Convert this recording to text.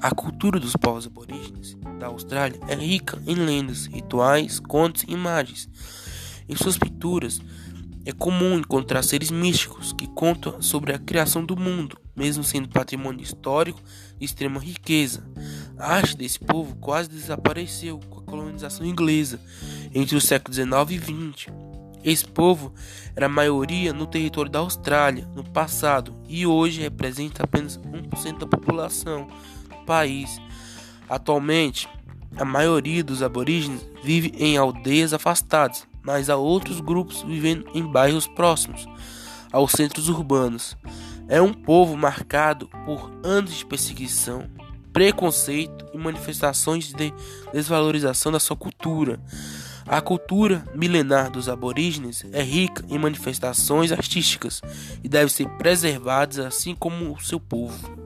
A cultura dos povos aborígenes da Austrália é rica em lendas, rituais, contos e imagens. Em suas pinturas, é comum encontrar seres místicos que contam sobre a criação do mundo, mesmo sendo patrimônio histórico de extrema riqueza. A arte desse povo quase desapareceu com a colonização inglesa entre os séculos XIX e XX. Esse povo era maioria no território da Austrália no passado e hoje representa apenas 1% da população do país. Atualmente, a maioria dos aborígenes vive em aldeias afastadas, mas há outros grupos vivendo em bairros próximos aos centros urbanos. É um povo marcado por anos de perseguição, preconceito e manifestações de desvalorização da sua cultura. A cultura milenar dos aborígenes é rica em manifestações artísticas e deve ser preservada assim como o seu povo.